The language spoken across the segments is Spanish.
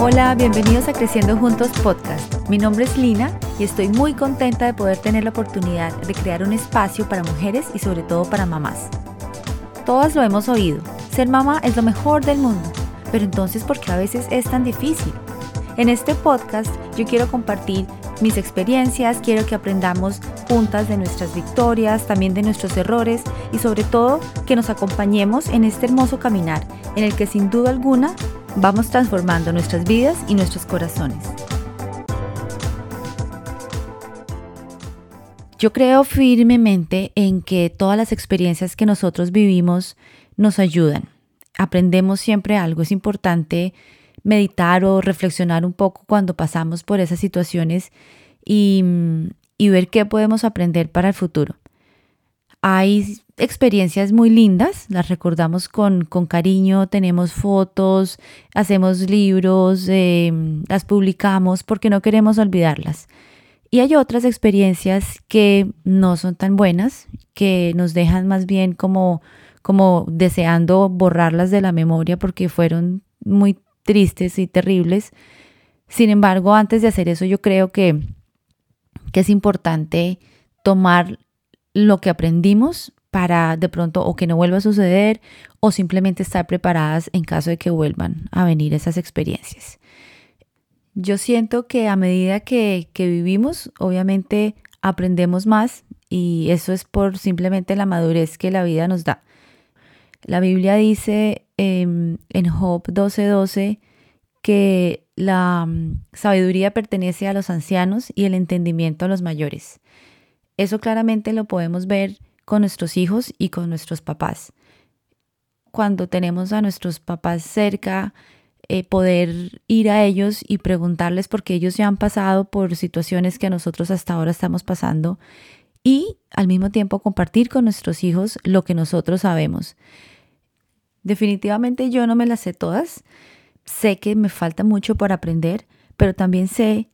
Hola, bienvenidos a Creciendo Juntos Podcast. Mi nombre es Lina y estoy muy contenta de poder tener la oportunidad de crear un espacio para mujeres y sobre todo para mamás. Todas lo hemos oído, ser mamá es lo mejor del mundo, pero entonces ¿por qué a veces es tan difícil? En este podcast yo quiero compartir mis experiencias, quiero que aprendamos juntas de nuestras victorias, también de nuestros errores y sobre todo que nos acompañemos en este hermoso caminar en el que sin duda alguna vamos transformando nuestras vidas y nuestros corazones. Yo creo firmemente en que todas las experiencias que nosotros vivimos nos ayudan. Aprendemos siempre algo. Es importante meditar o reflexionar un poco cuando pasamos por esas situaciones y, ver qué podemos aprender para el futuro. Hay experiencias muy lindas, las recordamos con, cariño, tenemos fotos, hacemos libros, em, las publicamos porque no queremos olvidarlas. Y hay otras experiencias que no son tan buenas, que nos dejan más bien como, como deseando borrarlas de la memoria porque fueron muy tristes y terribles. Sin embargo, antes de hacer eso, yo creo que, que es importante tomar lo que aprendimos para de pronto o que no vuelva a suceder o simplemente estar preparadas en caso de que vuelvan a venir esas experiencias. Yo siento que a medida que, vivimos, obviamente aprendemos más y eso es por simplemente la madurez que la vida nos da. La Biblia dice en Job 12:12 que la mm, sabiduría pertenece a los ancianos y el entendimiento a los mayores. Eso claramente lo podemos ver con nuestros hijos y con nuestros papás. Cuando tenemos a nuestros papás cerca, eh, poder ir a ellos y preguntarles porque ellos ya han pasado por situaciones que nosotros hasta ahora estamos pasando y al mismo tiempo compartir con nuestros hijos lo que nosotros sabemos. Definitivamente yo no me las sé todas, sé que me falta mucho por aprender, pero también sé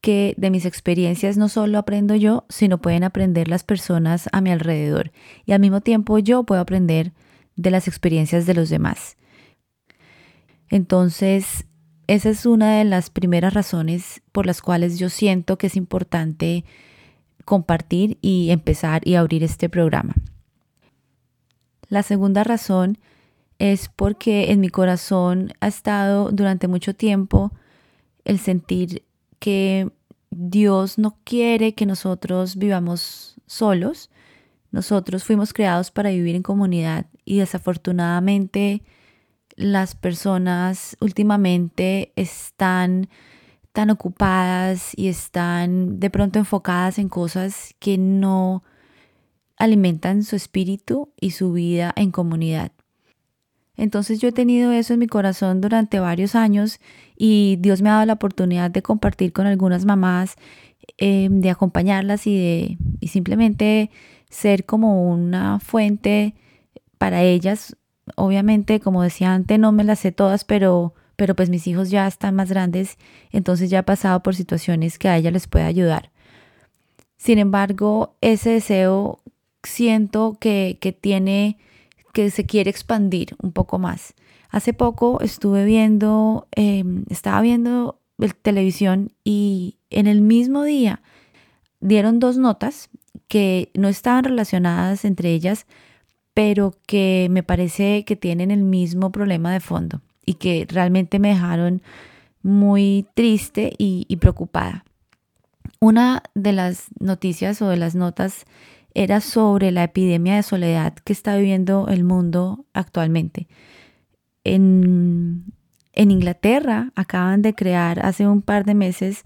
que de mis experiencias no solo aprendo yo, sino pueden aprender las personas a mi alrededor. Y al mismo tiempo yo puedo aprender de las experiencias de los demás. Entonces, esa es una de las primeras razones por las cuales yo siento que es importante compartir y empezar y abrir este programa. La segunda razón es porque en mi corazón ha estado durante mucho tiempo el sentir que Dios no quiere que nosotros vivamos solos. Nosotros fuimos creados para vivir en comunidad y desafortunadamente las personas últimamente están tan ocupadas y están de pronto enfocadas en cosas que no alimentan su espíritu y su vida en comunidad. Entonces yo he tenido eso en mi corazón durante varios años y Dios me ha dado la oportunidad de compartir con algunas mamás, em, de acompañarlas y de simplemente ser como una fuente para ellas. Obviamente, como decía antes, no me las sé todas, pero, pero pues mis hijos ya están más grandes, entonces ya he pasado por situaciones que a ellas les puede ayudar. Sin embargo, ese deseo siento que, que tiene que se quiere expandir un poco más. Hace poco estuve viendo, em, estaba viendo televisión y en el mismo día dieron dos notas que no estaban relacionadas entre ellas, pero que me parece que tienen el mismo problema de fondo y que realmente me dejaron muy triste y preocupada. Una de las noticias o de las notas era sobre la epidemia de soledad que está viviendo el mundo actualmente. En, Inglaterra acaban de crear hace un par de meses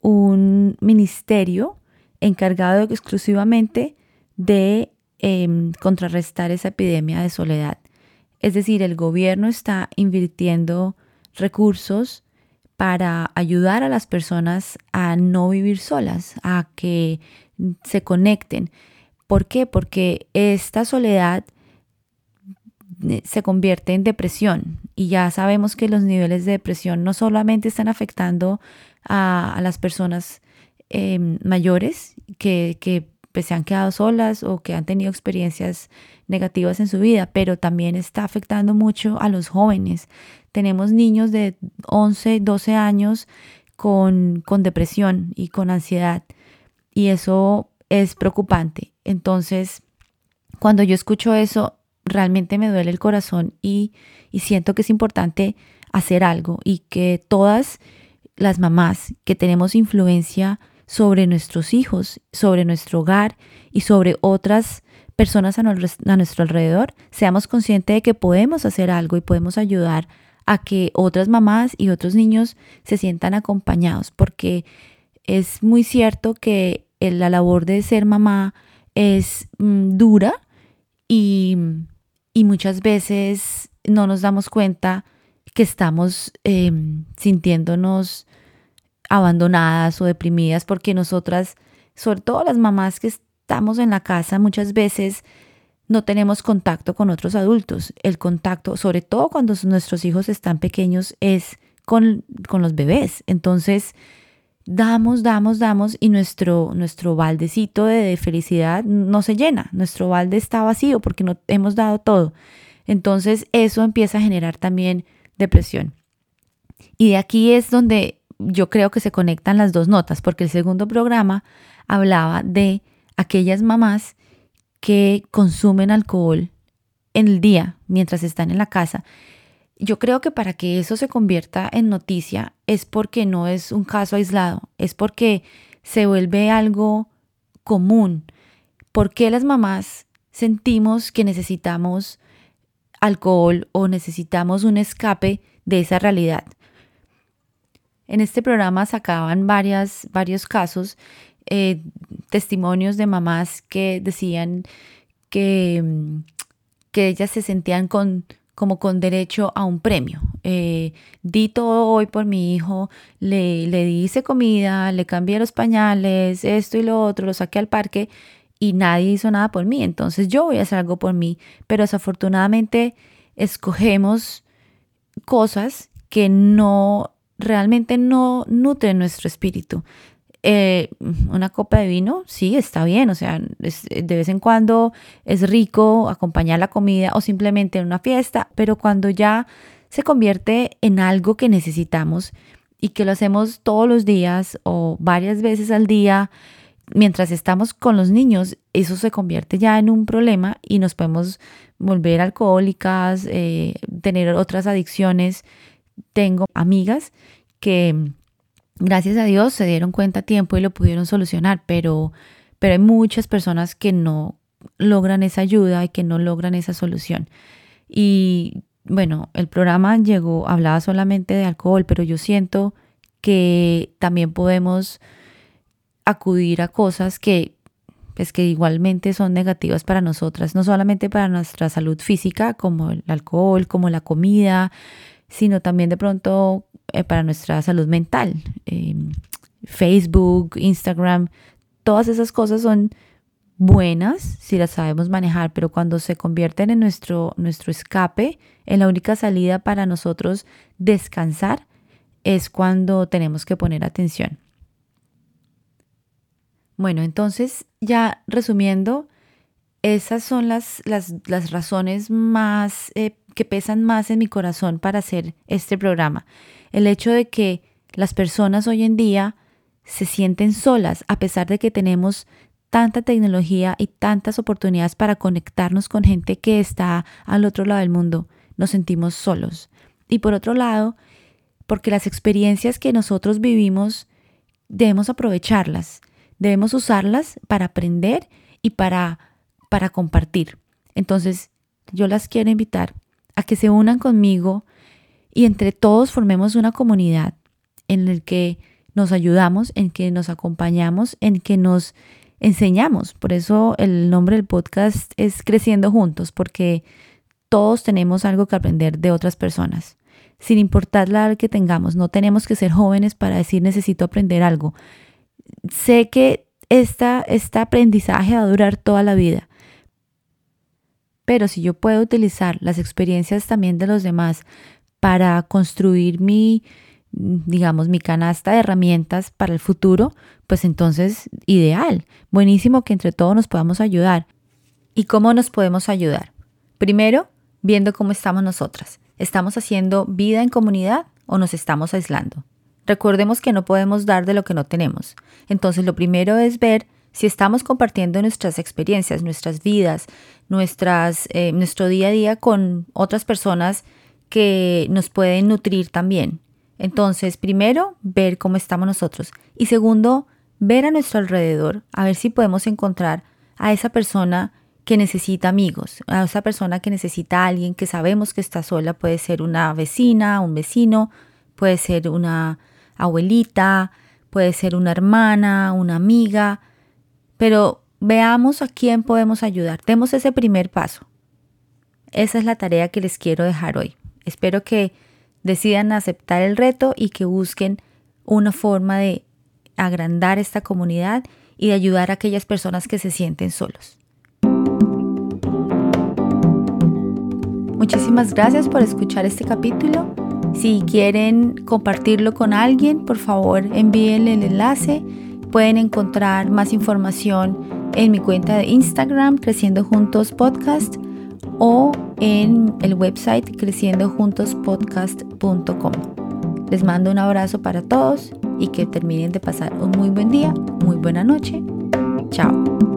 un ministerio encargado exclusivamente de em, contrarrestar esa epidemia de soledad. Es decir, el gobierno está invirtiendo recursos para ayudar a las personas a no vivir solas, a que se conecten. ¿Por qué? Porque esta soledad eh, se convierte en depresión y ya sabemos que los niveles de depresión no solamente están afectando a, las personas em, mayores que, que pues, se han quedado solas o que han tenido experiencias negativas en su vida, pero también está afectando mucho a los jóvenes. Tenemos niños de 11, 12 años con, con depresión y con ansiedad y eso es preocupante. Entonces, cuando yo escucho eso, realmente me duele el corazón y, y siento que es importante hacer algo y que todas las mamás que tenemos influencia sobre nuestros hijos, sobre nuestro hogar y sobre otras personas a, nuestro alrededor, seamos conscientes de que podemos hacer algo y podemos ayudar a que otras mamás y otros niños se sientan acompañados, porque es muy cierto que la labor de ser mamá es mm, dura y, muchas veces no nos damos cuenta que estamos em, sintiéndonos abandonadas o deprimidas porque nosotras, sobre todo las mamás que estamos en la casa, muchas veces no tenemos contacto con otros adultos. El contacto, sobre todo cuando nuestros hijos están pequeños, es con, con los bebés. Entonces, damos, damos, damos y nuestro, nuestro baldecito de, felicidad no se llena. Nuestro balde está vacío porque no hemos dado todo. Entonces, eso empieza a generar también depresión. Y de aquí es donde yo creo que se conectan las dos notas, porque el segundo programa hablaba de aquellas mamás que consumen alcohol en el día mientras están en la casa. Yo creo que para que eso se convierta en noticia es porque no es un caso aislado, es porque se vuelve algo común. ¿Por qué las mamás sentimos que necesitamos alcohol o necesitamos un escape de esa realidad? En este programa sacaban varias, varios casos, eh, testimonios de mamás que decían que, mm, que ellas se sentían con, como con derecho a un premio. Eh, di todo hoy por mi hijo, le, le hice comida, le cambié los pañales, esto y lo otro, lo saqué al parque y nadie hizo nada por mí. Entonces yo voy a hacer algo por mí. Pero desafortunadamente escogemos cosas que no realmente no nutre nuestro espíritu. Eh, una copa de vino, sí, está bien, o sea, de vez en cuando es rico acompañar la comida o simplemente en una fiesta, pero cuando ya se convierte en algo que necesitamos y que lo hacemos todos los días o varias veces al día, mientras estamos con los niños, eso se convierte ya en un problema y nos podemos volver alcohólicas, eh, tener otras adicciones. Tengo amigas que gracias a Dios se dieron cuenta a tiempo y lo pudieron solucionar, pero, pero hay muchas personas que no logran esa ayuda y que no logran esa solución. Y bueno, el programa llegó, hablaba solamente de alcohol, pero yo siento que también podemos acudir a cosas que pues que igualmente son negativas para nosotras, no solamente para nuestra salud física, como el alcohol, como la comida, sino también de pronto eh, para nuestra salud mental. Em, Facebook, Instagram, todas esas cosas son buenas si las sabemos manejar, pero cuando se convierten en nuestro, nuestro escape, en la única salida para nosotros descansar, es cuando tenemos que poner atención. Bueno, entonces ya resumiendo, esas son las, las, las razones más eh, que pesan más en mi corazón para hacer este programa. El hecho de que las personas hoy en día se sienten solas a pesar de que tenemos tanta tecnología y tantas oportunidades para conectarnos con gente que está al otro lado del mundo. Nos sentimos solos. Y por otro lado, porque las experiencias que nosotros vivimos debemos aprovecharlas, debemos usarlas para aprender y para, para compartir. Entonces, yo las quiero invitar a que se unan conmigo y entre todos formemos una comunidad en la que nos ayudamos, en que nos acompañamos, en que nos enseñamos. Por eso el nombre del podcast es Creciendo Juntos, porque todos tenemos algo que aprender de otras personas. Sin importar la edad que tengamos, no tenemos que ser jóvenes para decir necesito aprender algo. Sé que esta, este aprendizaje va a durar toda la vida, pero si yo puedo utilizar las experiencias también de los demás para construir mi, digamos, mi canasta de herramientas para el futuro, pues entonces ideal, buenísimo que entre todos nos podamos ayudar. ¿Y cómo nos podemos ayudar? Primero, viendo cómo estamos nosotras. ¿Estamos haciendo vida en comunidad o nos estamos aislando? Recordemos que no podemos dar de lo que no tenemos. Entonces lo primero es ver si estamos compartiendo nuestras experiencias, nuestras vidas, nuestras, eh, nuestro día a día con otras personas que nos pueden nutrir también. Entonces, primero, ver cómo estamos nosotros. Y segundo, ver a nuestro alrededor, a ver si podemos encontrar a esa persona que necesita amigos, a esa persona que necesita a alguien que sabemos que está sola. Puede ser una vecina, un vecino, puede ser una abuelita, puede ser una hermana, una amiga, pero veamos a quién podemos ayudar. Demos ese primer paso. Esa es la tarea que les quiero dejar hoy. Espero que decidan aceptar el reto y que busquen una forma de agrandar esta comunidad y de ayudar a aquellas personas que se sienten solos. Muchísimas gracias por escuchar este capítulo. Si quieren compartirlo con alguien, por favor envíenle el enlace. Pueden encontrar más información en mi cuenta de Instagram, Creciendo Juntos Podcast, o en el website creciendojuntospodcast.com. Les mando un abrazo para todos y que terminen de pasar un muy buen día, muy buena noche. Chao.